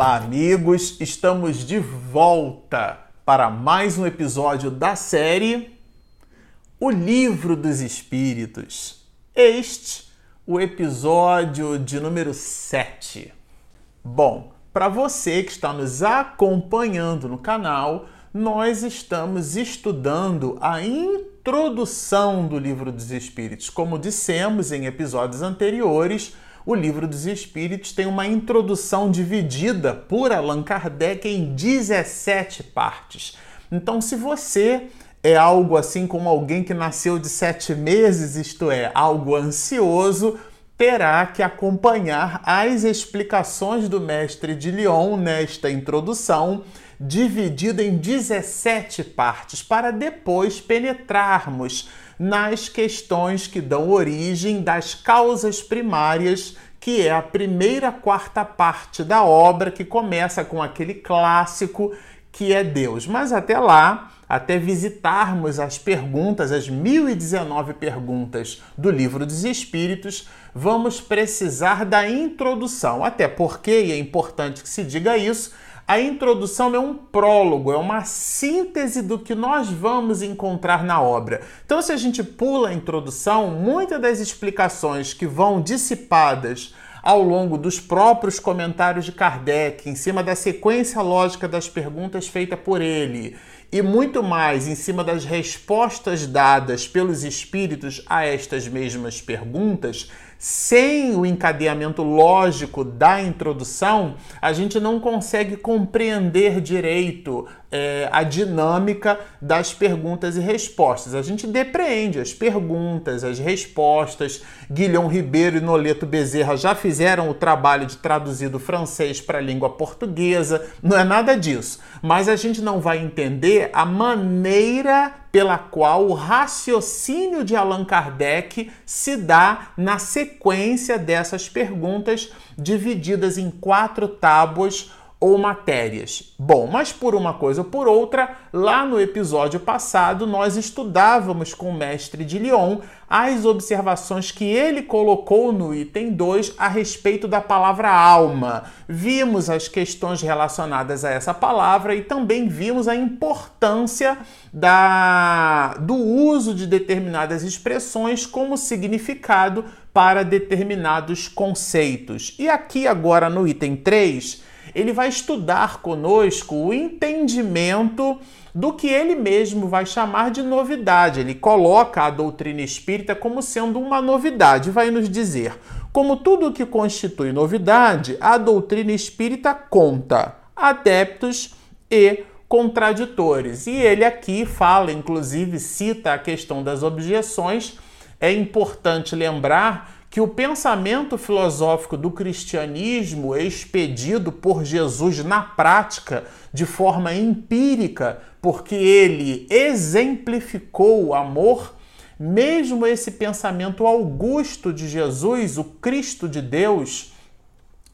Olá, amigos! Estamos de volta para mais um episódio da série O Livro dos Espíritos. Este, o episódio de número 7. Bom, para você que está nos acompanhando no canal, nós estamos estudando a introdução do Livro dos Espíritos. Como dissemos em episódios anteriores, o Livro dos Espíritos tem uma introdução dividida por Allan Kardec em 17 partes. Então, se você é algo assim como alguém que nasceu de sete meses, isto é, algo ansioso, terá que acompanhar as explicações do mestre de Lyon nesta introdução, dividida em 17 partes, para depois penetrarmos nas questões que dão origem das causas primárias, que é a primeira quarta parte da obra, que começa com aquele clássico que é Deus. Mas até lá, até visitarmos as perguntas, as 1019 perguntas do Livro dos Espíritos, vamos precisar da introdução. Até porque, e é importante que se diga isso, a introdução é um prólogo, é uma síntese do que nós vamos encontrar na obra. Então, se a gente pula a introdução, muitas das explicações que vão dissipadas ao longo dos próprios comentários de Kardec, em cima da sequência lógica das perguntas feitas por ele, e muito mais em cima das respostas dadas pelos espíritos a estas mesmas perguntas, sem o encadeamento lógico da introdução, a gente não consegue compreender direito é, a dinâmica das perguntas e respostas. A gente depreende as perguntas, as respostas. Guilhom Ribeiro e Noleto Bezerra já fizeram o trabalho de traduzir do francês para a língua portuguesa. Não é nada disso. Mas a gente não vai entender a maneira pela qual o raciocínio de Allan Kardec se dá na sequência dessas perguntas, divididas em quatro tábuas ou matérias. Bom, mas por uma coisa ou por outra, lá no episódio passado nós estudávamos com o mestre de Lyon as observações que ele colocou no item 2 a respeito da palavra alma. Vimos as questões relacionadas a essa palavra e também vimos a importância da, do uso de determinadas expressões como significado para determinados conceitos. E aqui agora no item 3, ele vai estudar conosco o entendimento do que ele mesmo vai chamar de novidade. Ele coloca a doutrina espírita como sendo uma novidade, vai nos dizer: como tudo que constitui novidade, a doutrina espírita conta adeptos e contraditores. E ele aqui fala, inclusive cita a questão das objeções. É importante lembrar que o pensamento filosófico do cristianismo expedido por Jesus na prática, de forma empírica, porque ele exemplificou o amor, mesmo esse pensamento augusto de Jesus, o Cristo de Deus,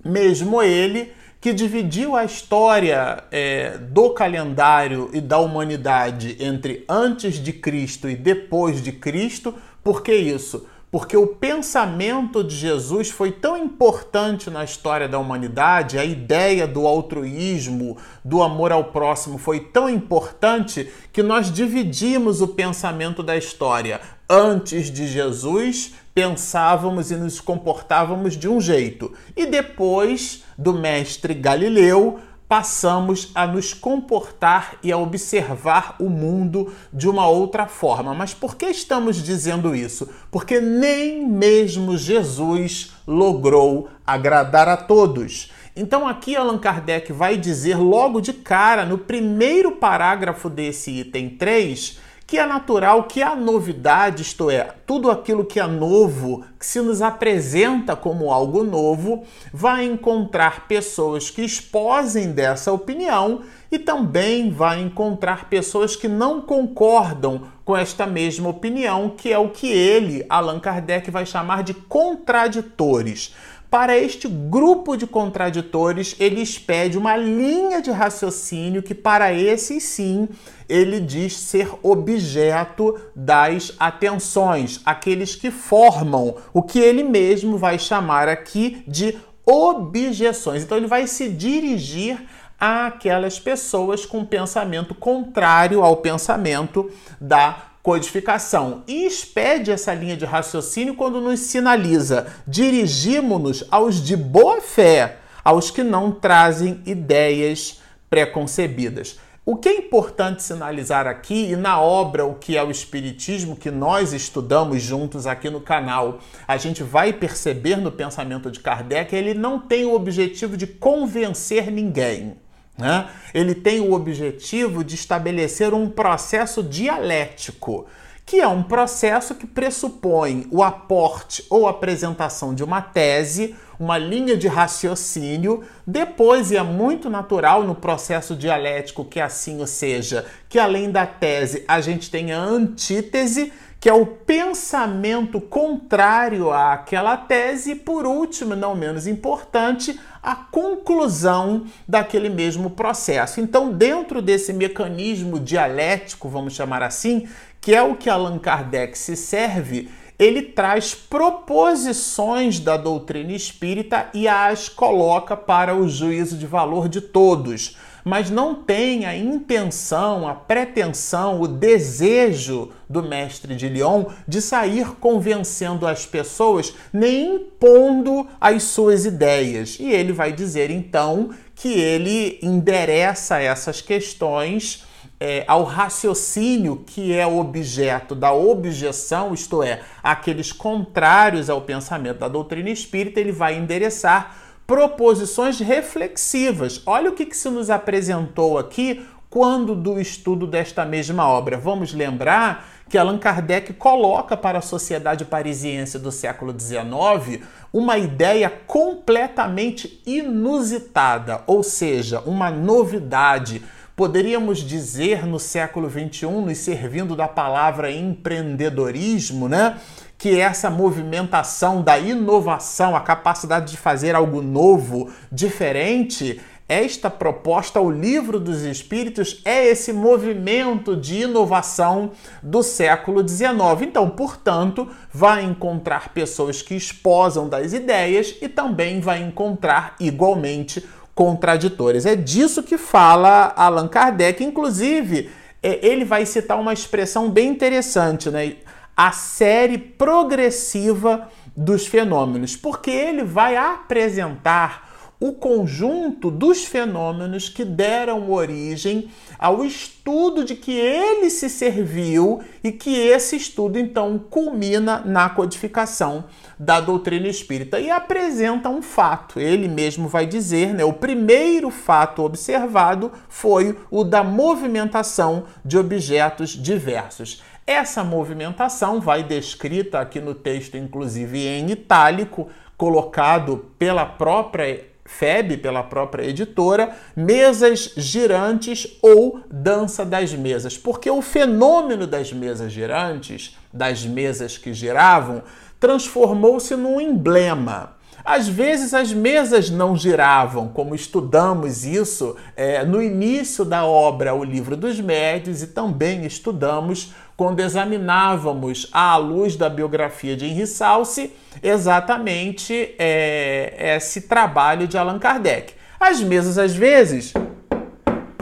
mesmo ele que dividiu a história é, do calendário e da humanidade entre antes de Cristo e depois de Cristo, por que isso? Porque o pensamento de Jesus foi tão importante na história da humanidade, a ideia do altruísmo, do amor ao próximo foi tão importante que nós dividimos o pensamento da história. Antes de Jesus, pensávamos e nos comportávamos de um jeito, e depois do mestre Galileu, passamos a nos comportar e a observar o mundo de uma outra forma. Mas por que estamos dizendo isso? Porque nem mesmo Jesus logrou agradar a todos. Então aqui Allan Kardec vai dizer logo de cara, no primeiro parágrafo desse item 3, que é natural que a novidade, isto é, tudo aquilo que é novo, que se nos apresenta como algo novo, vai encontrar pessoas que esposem dessa opinião e também vai encontrar pessoas que não concordam com esta mesma opinião, que é o que ele, Allan Kardec, vai chamar de contraditores. Para este grupo de contraditores, ele expede uma linha de raciocínio que, para esses sim, ele diz ser objeto das atenções, aqueles que formam o que ele mesmo vai chamar aqui de objeções. Então ele vai se dirigir àquelas pessoas com pensamento contrário ao pensamento da codificação e expede essa linha de raciocínio quando nos sinaliza: dirigimos-nos aos de boa fé, aos que não trazem ideias preconcebidas. O que é importante sinalizar aqui, e na obra O que é o Espiritismo, que nós estudamos juntos aqui no canal, a gente vai perceber no pensamento de Kardec, ele não tem o objetivo de convencer ninguém. Né? Ele tem o objetivo de estabelecer um processo dialético que é um processo que pressupõe o aporte ou apresentação de uma tese, uma linha de raciocínio, depois, e é muito natural no processo dialético que assim o seja, que além da tese a gente tenha a antítese, que é o pensamento contrário àquela tese, e por último, não menos importante, a conclusão daquele mesmo processo. Então, dentro desse mecanismo dialético, vamos chamar assim, que é o que Allan Kardec se serve, ele traz proposições da doutrina espírita e as coloca para o juízo de valor de todos, mas não tem a intenção, a pretensão, o desejo do mestre de Lyon de sair convencendo as pessoas, nem impondo as suas ideias. E ele vai dizer então que ele endereça essas questões é, ao raciocínio que é objeto da objeção, isto é, aqueles contrários ao pensamento da doutrina espírita, ele vai endereçar proposições reflexivas. Olha o que, que se nos apresentou aqui quando do estudo desta mesma obra. Vamos lembrar que Allan Kardec coloca para a sociedade parisiense do século XIX uma ideia completamente inusitada, ou seja, uma novidade Poderíamos dizer no século XXI, nos servindo da palavra empreendedorismo, né? Que essa movimentação da inovação, a capacidade de fazer algo novo, diferente, esta proposta, o livro dos Espíritos, é esse movimento de inovação do século XIX. Então, portanto, vai encontrar pessoas que esposam das ideias e também vai encontrar igualmente contraditores. É disso que fala Allan Kardec. Inclusive, é, ele vai citar uma expressão bem interessante, né? A série progressiva dos fenômenos, porque ele vai apresentar o conjunto dos fenômenos que deram origem ao estudo de que ele se serviu e que esse estudo então culmina na codificação da doutrina espírita e apresenta um fato. Ele mesmo vai dizer, né, o primeiro fato observado foi o da movimentação de objetos diversos. Essa movimentação vai descrita aqui no texto, inclusive em itálico, colocado pela própria FEB, pela própria editora, mesas girantes ou dança das mesas. Porque o fenômeno das mesas girantes, das mesas que giravam, transformou-se num emblema. Às vezes as mesas não giravam, como estudamos isso é, no início da obra O Livro dos Médios e também estudamos quando examinávamos à luz da biografia de Henri Salce exatamente é, esse trabalho de Allan Kardec. As mesas, às vezes,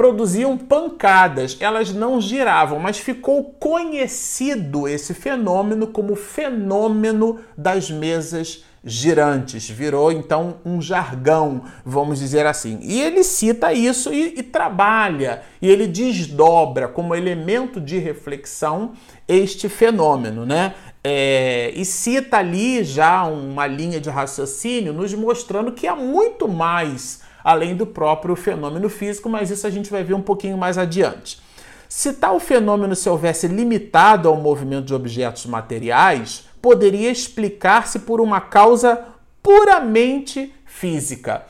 produziam pancadas, elas não giravam, mas ficou conhecido esse fenômeno como fenômeno das mesas girantes, virou então um jargão, vamos dizer assim. E ele cita isso e, e, trabalha, e ele desdobra como elemento de reflexão este fenômeno, né? É, e cita ali já uma linha de raciocínio nos mostrando que há muito mais além do próprio fenômeno físico, mas isso a gente vai ver um pouquinho mais adiante. Se tal fenômeno se houvesse limitado ao movimento de objetos materiais, poderia explicar-se por uma causa puramente física.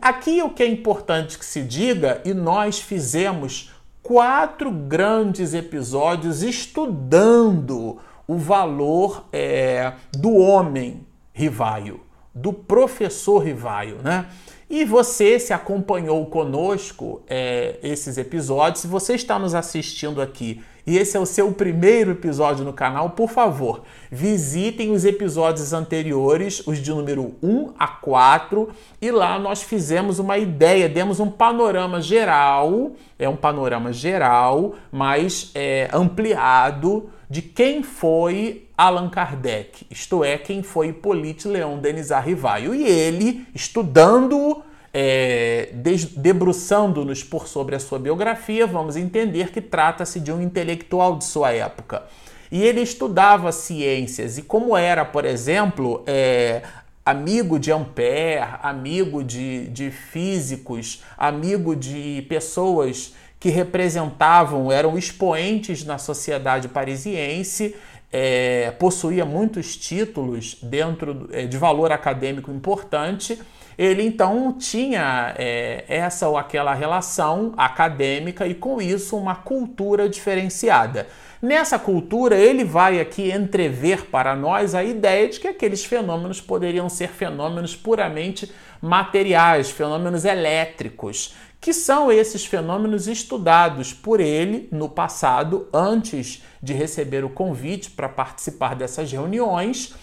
Aqui o que é importante que se diga, e nós fizemos quatro grandes episódios estudando o valor é, do homem Rivaio, do professor Rivaio, né? E você se acompanhou conosco é, esses episódios, se você está nos assistindo aqui e esse é o seu primeiro episódio no canal, por favor, visitem os episódios anteriores, os de número 1 a 4, e lá nós fizemos uma ideia, demos um panorama geral, é um panorama geral, mas é, ampliado de quem foi Allan Kardec, isto é, quem foi Hippolyte Leon Denis Arrivaio. E ele, estudando é, debruçando-nos por sobre a sua biografia, vamos entender que trata-se de um intelectual de sua época. E ele estudava ciências, e como era, por exemplo, é, amigo de Ampère, amigo de, de físicos, amigo de pessoas que representavam, eram expoentes na sociedade parisiense, é, possuía muitos títulos dentro é, de valor acadêmico importante ele então tinha é, essa ou aquela relação acadêmica e com isso uma cultura diferenciada. Nessa cultura, ele vai aqui entrever para nós a ideia de que aqueles fenômenos poderiam ser fenômenos puramente materiais, fenômenos elétricos, que são esses fenômenos estudados por ele no passado, antes de receber o convite para participar dessas reuniões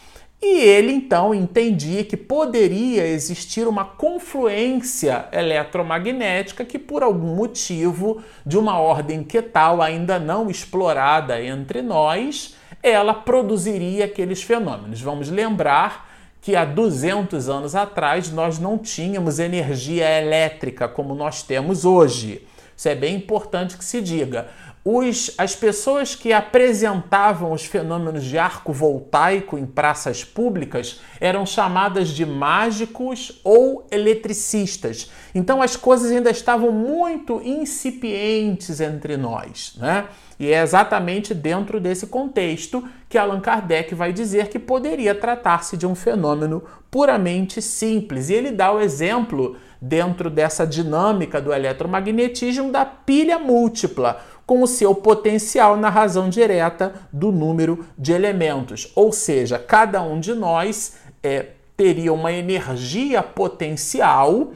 e ele então entendia que poderia existir uma confluência eletromagnética que, por algum motivo, de uma ordem que tal ainda não explorada entre nós, ela produziria aqueles fenômenos. Vamos lembrar que há 200 anos atrás nós não tínhamos energia elétrica como nós temos hoje. Isso é bem importante que se diga os, as pessoas que apresentavam os fenômenos de arco voltaico em praças públicas eram chamadas de mágicos ou eletricistas. Então as coisas ainda estavam muito incipientes entre nós, né? E é exatamente dentro desse contexto que Allan Kardec vai dizer que poderia tratar-se de um fenômeno puramente simples. E ele dá o exemplo, dentro dessa dinâmica do eletromagnetismo, da pilha múltipla com o seu potencial na razão direta do número de elementos. Ou seja, cada um de nós é, teria uma energia potencial.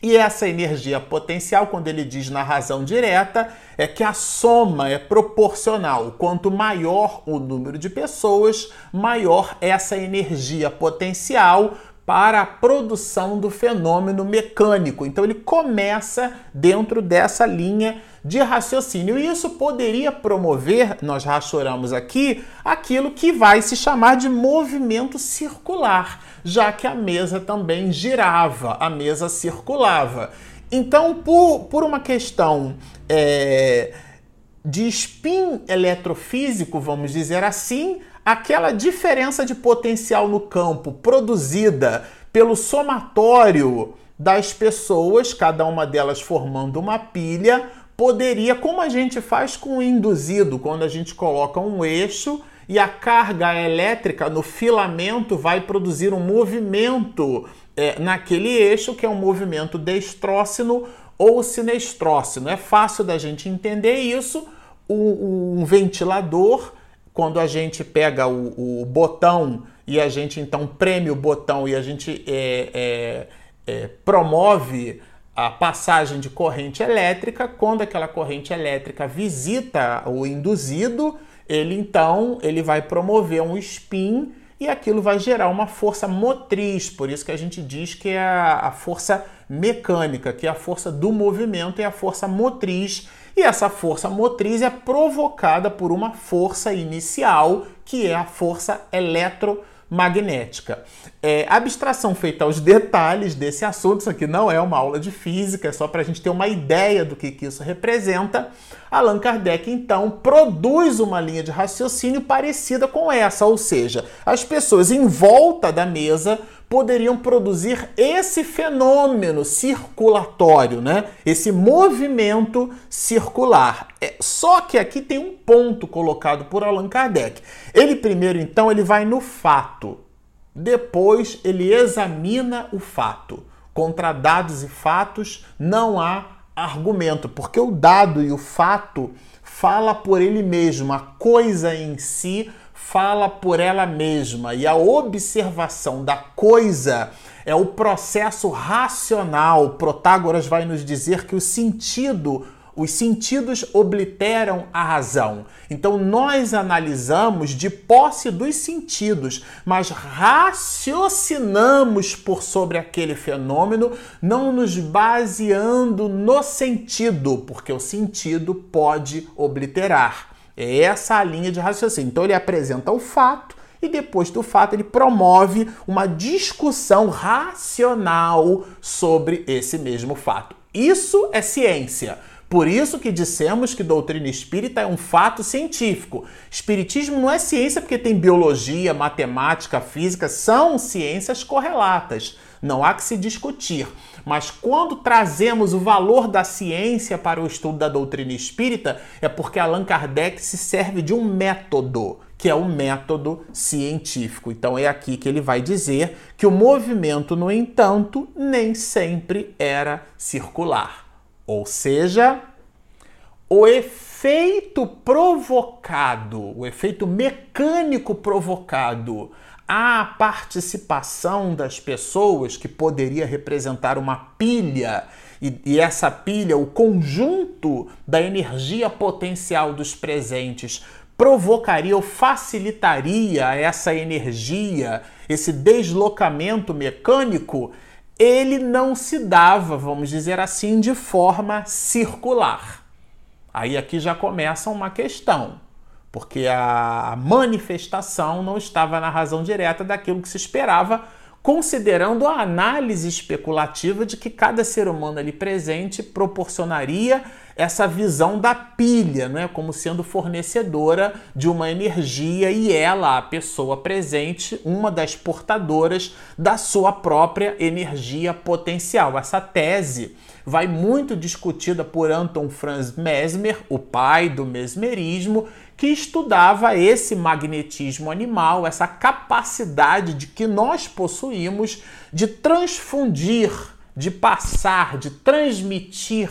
E essa energia potencial, quando ele diz na razão direta, é que a soma é proporcional. Quanto maior o número de pessoas, maior essa energia potencial para a produção do fenômeno mecânico. Então ele começa dentro dessa linha de raciocínio. E isso poderia promover, nós rachoramos aqui, aquilo que vai se chamar de movimento circular, já que a mesa também girava, a mesa circulava. Então, por, por uma questão é, de spin eletrofísico, vamos dizer assim, aquela diferença de potencial no campo produzida pelo somatório das pessoas, cada uma delas formando uma pilha, poderia, como a gente faz com o induzido, quando a gente coloca um eixo e a carga elétrica no filamento vai produzir um movimento é, naquele eixo, que é um movimento destrócino ou sinestrócino. É fácil da gente entender isso. O, um ventilador quando a gente pega o, o, botão e a gente então preme o botão e a gente é, é, é, promove a passagem de corrente elétrica, quando aquela corrente elétrica visita o induzido, ele então ele vai promover um spin e aquilo vai gerar uma força motriz, por isso que a gente diz que é a, força mecânica, que é a força do movimento e a força motriz e essa força motriz é provocada por uma força inicial, que é a força eletromagnética. É, abstração feita aos detalhes desse assunto, isso aqui não é uma aula de física, é só para a gente ter uma ideia do que, que isso representa. Allan Kardec, então, produz uma linha de raciocínio parecida com essa, ou seja, as pessoas em volta da mesa poderiam produzir esse fenômeno circulatório, né? Esse movimento circular. É, só que aqui tem um ponto colocado por Allan Kardec. Ele primeiro então ele vai no fato, depois ele examina o fato. Contra dados e fatos não há argumento, porque o dado e o fato fala por ele mesmo, a coisa em si fala por ela mesma e a observação da coisa é o processo racional. Protágoras vai nos dizer que o sentido os sentidos obliteram a razão. Então nós analisamos de posse dos sentidos, mas raciocinamos por sobre aquele fenômeno, não nos baseando no sentido, porque o sentido pode obliterar. É essa a linha de raciocínio. Então ele apresenta o fato e depois do fato ele promove uma discussão racional sobre esse mesmo fato. Isso é ciência. Por isso que dissemos que doutrina espírita é um fato científico. Espiritismo não é ciência porque tem biologia, matemática, física, são ciências correlatas. Não há que se discutir. Mas quando trazemos o valor da ciência para o estudo da doutrina espírita, é porque Allan Kardec se serve de um método, que é o método científico. Então é aqui que ele vai dizer que o movimento, no entanto, nem sempre era circular. Ou seja, o efeito provocado, o efeito mecânico provocado à participação das pessoas, que poderia representar uma pilha, e, e, essa pilha, o conjunto da energia potencial dos presentes, provocaria ou facilitaria essa energia, esse deslocamento mecânico ele não se dava, vamos dizer assim, de forma circular. Aí aqui já começa uma questão, porque a manifestação não estava na razão direta daquilo que se esperava considerando a análise especulativa de que cada ser humano ali presente proporcionaria essa visão da pilha, né, como sendo fornecedora de uma energia e ela, a pessoa presente, uma das portadoras da sua própria energia potencial. Essa tese vai muito discutida por Anton Franz Mesmer, o pai do mesmerismo, que estudava esse magnetismo animal, essa capacidade de que nós possuímos de transfundir, de passar, de transmitir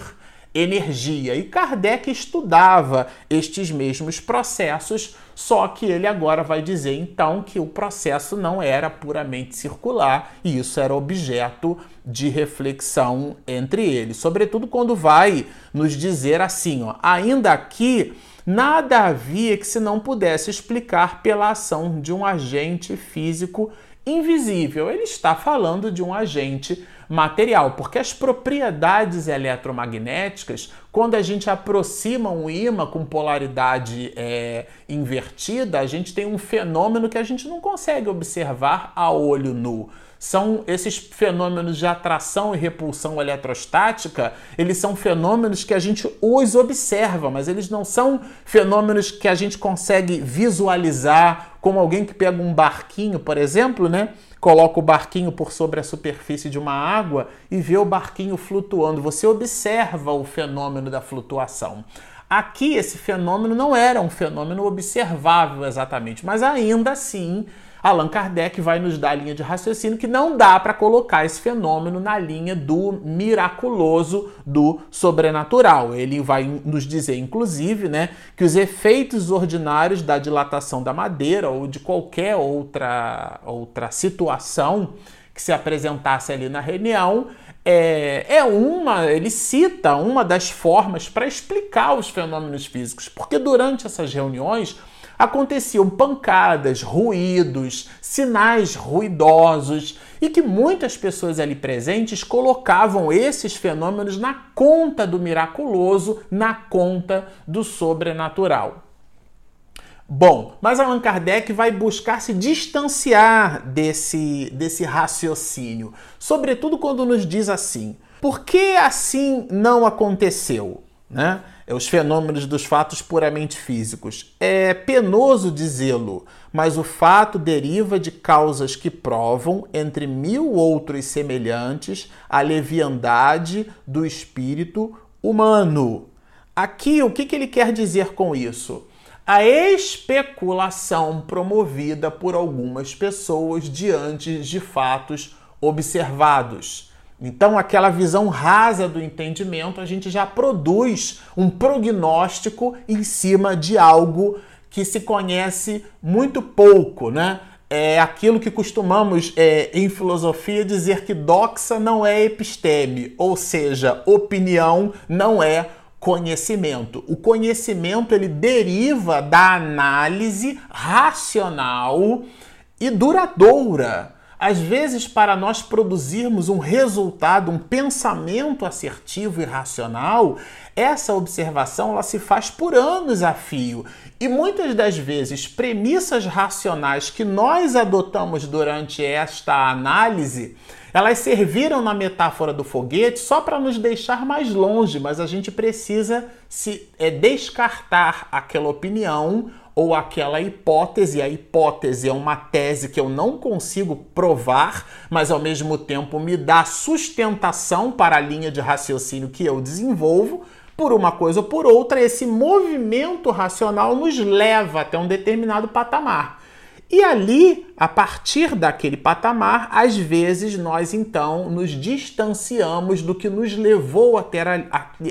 energia. E Kardec estudava estes mesmos processos, só que ele agora vai dizer então que o processo não era puramente circular e isso era objeto de reflexão entre eles, sobretudo quando vai nos dizer assim, ó, ainda aqui Nada havia que se não pudesse explicar pela ação de um agente físico invisível. Ele está falando de um agente material, porque as propriedades eletromagnéticas, quando a gente aproxima um ímã com polaridade é, invertida, a gente tem um fenômeno que a gente não consegue observar a olho nu são esses fenômenos de atração e repulsão eletrostática, eles são fenômenos que a gente os observa, mas eles não são fenômenos que a gente consegue visualizar, como alguém que pega um barquinho, por exemplo, né? Coloca o barquinho por sobre a superfície de uma água e vê o barquinho flutuando. Você observa o fenômeno da flutuação. Aqui esse fenômeno não era um fenômeno observável exatamente, mas ainda assim Allan Kardec vai nos dar a linha de raciocínio que não dá para colocar esse fenômeno na linha do miraculoso, do sobrenatural. Ele vai nos dizer, inclusive, né, que os efeitos ordinários da dilatação da madeira ou de qualquer outra, outra situação que se apresentasse ali na reunião é, é uma, ele cita uma das formas para explicar os fenômenos físicos, porque durante essas reuniões aconteciam pancadas, ruídos, sinais ruidosos e que muitas pessoas ali presentes colocavam esses fenômenos na conta do miraculoso, na conta do sobrenatural. Bom, mas Allan Kardec vai buscar se distanciar desse, desse raciocínio, sobretudo quando nos diz assim: por que assim não aconteceu? Né? É os fenômenos dos fatos puramente físicos. É penoso dizê-lo, mas o fato deriva de causas que provam, entre mil outros semelhantes, a leviandade do espírito humano. Aqui, o que, que ele quer dizer com isso? A especulação promovida por algumas pessoas diante de fatos observados. Então, aquela visão rasa do entendimento, a gente já produz um prognóstico em cima de algo que se conhece muito pouco, né? É aquilo que costumamos é, em filosofia dizer que doxa não é episteme, ou seja, opinião não é conhecimento. O conhecimento ele deriva da análise racional e duradoura. Às vezes, para nós produzirmos um resultado, um pensamento assertivo e racional, essa observação ela se faz por anos a fio. E muitas das vezes, premissas racionais que nós adotamos durante esta análise, elas serviram na metáfora do foguete só para nos deixar mais longe, mas a gente precisa se é, descartar aquela opinião ou aquela hipótese. A hipótese é uma tese que eu não consigo provar, mas ao mesmo tempo me dá sustentação para a linha de raciocínio que eu desenvolvo. Por uma coisa ou por outra, esse movimento racional nos leva até um determinado patamar. E ali, a partir daquele patamar, às vezes nós então nos distanciamos do que nos levou até,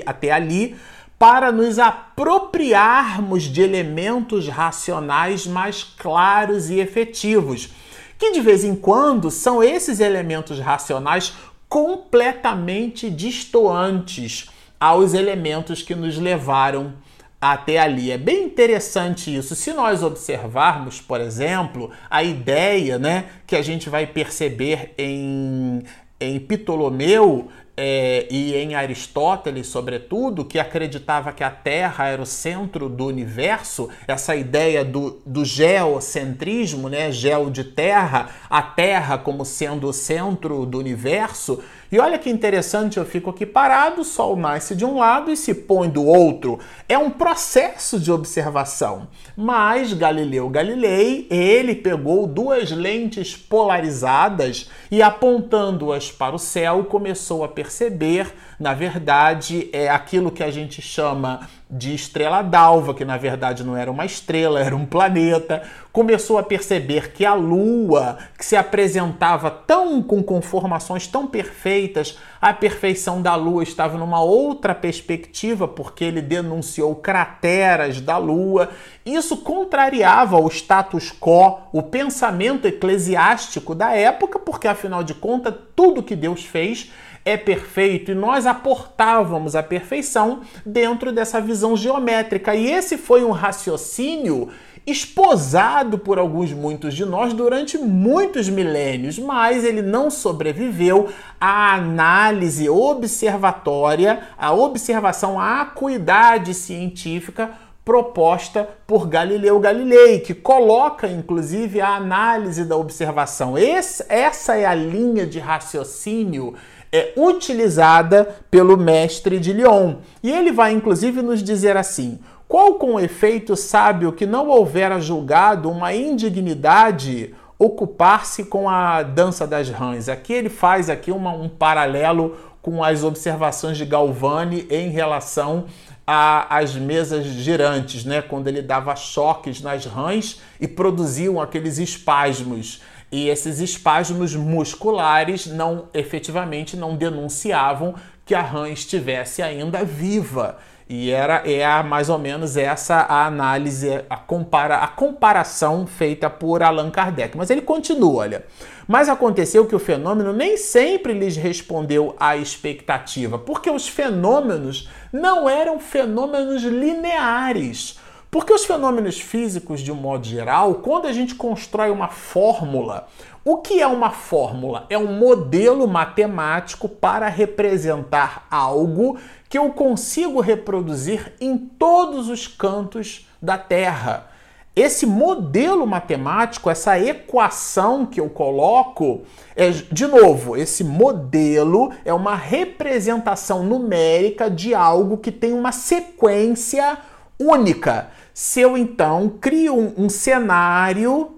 até ali para nos apropriarmos de elementos racionais mais claros e efetivos, que de vez em quando são esses elementos racionais completamente distoantes aos elementos que nos levaram até ali. É bem interessante isso. Se nós observarmos, por exemplo, a ideia né, que a gente vai perceber em, em Ptolomeu é, e em Aristóteles, sobretudo, que acreditava que a Terra era o centro do universo, essa ideia do, do geocentrismo, né? geo de terra, a Terra como sendo o centro do universo. E olha que interessante, eu fico aqui parado, o Sol nasce de um lado e se põe do outro. É um processo de observação. Mas Galileu Galilei, ele pegou duas lentes polarizadas e apontando-as para o céu, começou a perceber, na verdade, é aquilo que a gente chama de estrela d'alva, que na verdade não era uma estrela, era um planeta, começou a perceber que a Lua, que se apresentava tão com conformações tão perfeitas, a perfeição da Lua estava numa outra perspectiva, porque ele denunciou crateras da Lua. Isso contrariava o status quo, o pensamento eclesiástico da época, porque afinal de contas, tudo que Deus fez é perfeito e nós aportávamos a perfeição dentro dessa visão geométrica. E esse foi um raciocínio esposado por alguns muitos de nós durante muitos milênios, mas ele não sobreviveu à análise observatória, à observação, à acuidade científica proposta por Galileu Galilei, que coloca inclusive a análise da observação. Esse, essa é a linha de raciocínio é utilizada pelo mestre de Lyon. E ele vai inclusive nos dizer assim: qual com efeito sábio que não houvera julgado uma indignidade ocupar-se com a dança das rãs? Aqui ele faz aqui uma, um paralelo com as observações de Galvani em relação às mesas girantes, né? quando ele dava choques nas rãs e produziam aqueles espasmos. E esses espasmos musculares não efetivamente não denunciavam que a rã estivesse ainda viva. E era é mais ou menos essa a análise, a, compara, a comparação feita por Allan Kardec. Mas ele continua, olha. Mas aconteceu que o fenômeno nem sempre lhes respondeu à expectativa, porque os fenômenos não eram fenômenos lineares. Porque os fenômenos físicos, de um modo geral, quando a gente constrói uma fórmula, o que é uma fórmula? É um modelo matemático para representar algo que eu consigo reproduzir em todos os cantos da Terra. Esse modelo matemático, essa equação que eu coloco, é, de novo, esse modelo é uma representação numérica de algo que tem uma sequência única se eu então crio um, um cenário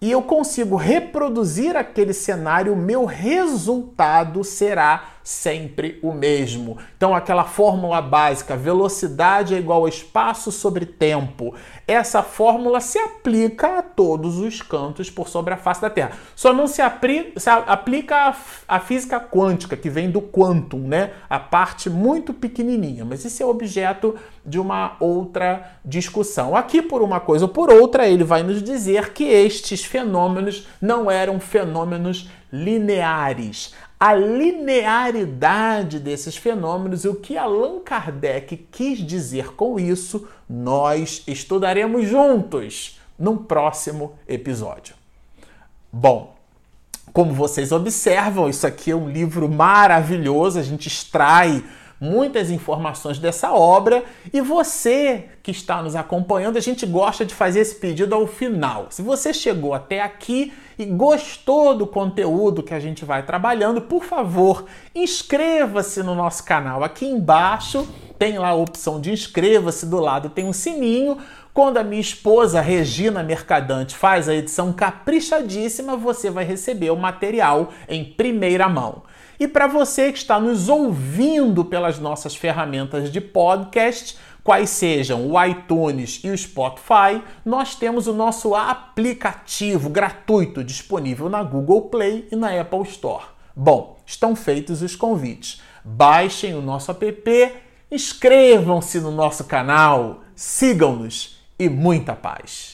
e eu consigo reproduzir aquele cenário, meu resultado será sempre o mesmo. Então, aquela fórmula básica, velocidade é igual a espaço sobre tempo, essa fórmula se aplica a todos os cantos por sobre a face da Terra. Só não se, se aplica a, física quântica, que vem do quantum, né? A parte muito pequenininha, mas isso é objeto de uma outra discussão. Aqui, por uma coisa ou por outra, ele vai nos dizer que estes fenômenos não eram fenômenos lineares a linearidade desses fenômenos e o que Allan Kardec quis dizer com isso, nós estudaremos juntos num próximo episódio. Bom, como vocês observam, isso aqui é um livro maravilhoso, a gente extrai muitas informações dessa obra e você que está nos acompanhando, a gente gosta de fazer esse pedido ao final. Se você chegou até aqui e gostou do conteúdo que a gente vai trabalhando, por favor, inscreva-se no nosso canal. Aqui embaixo tem lá a opção de inscreva-se, do lado tem um sininho. Quando a minha esposa Regina Mercadante faz a edição caprichadíssima, você vai receber o material em primeira mão. E para você que está nos ouvindo pelas nossas ferramentas de podcast, quais sejam o iTunes e o Spotify, nós temos o nosso aplicativo gratuito disponível na Google Play e na Apple Store. Bom, estão feitos os convites. Baixem o nosso app, inscrevam-se no nosso canal, sigam-nos e muita paz.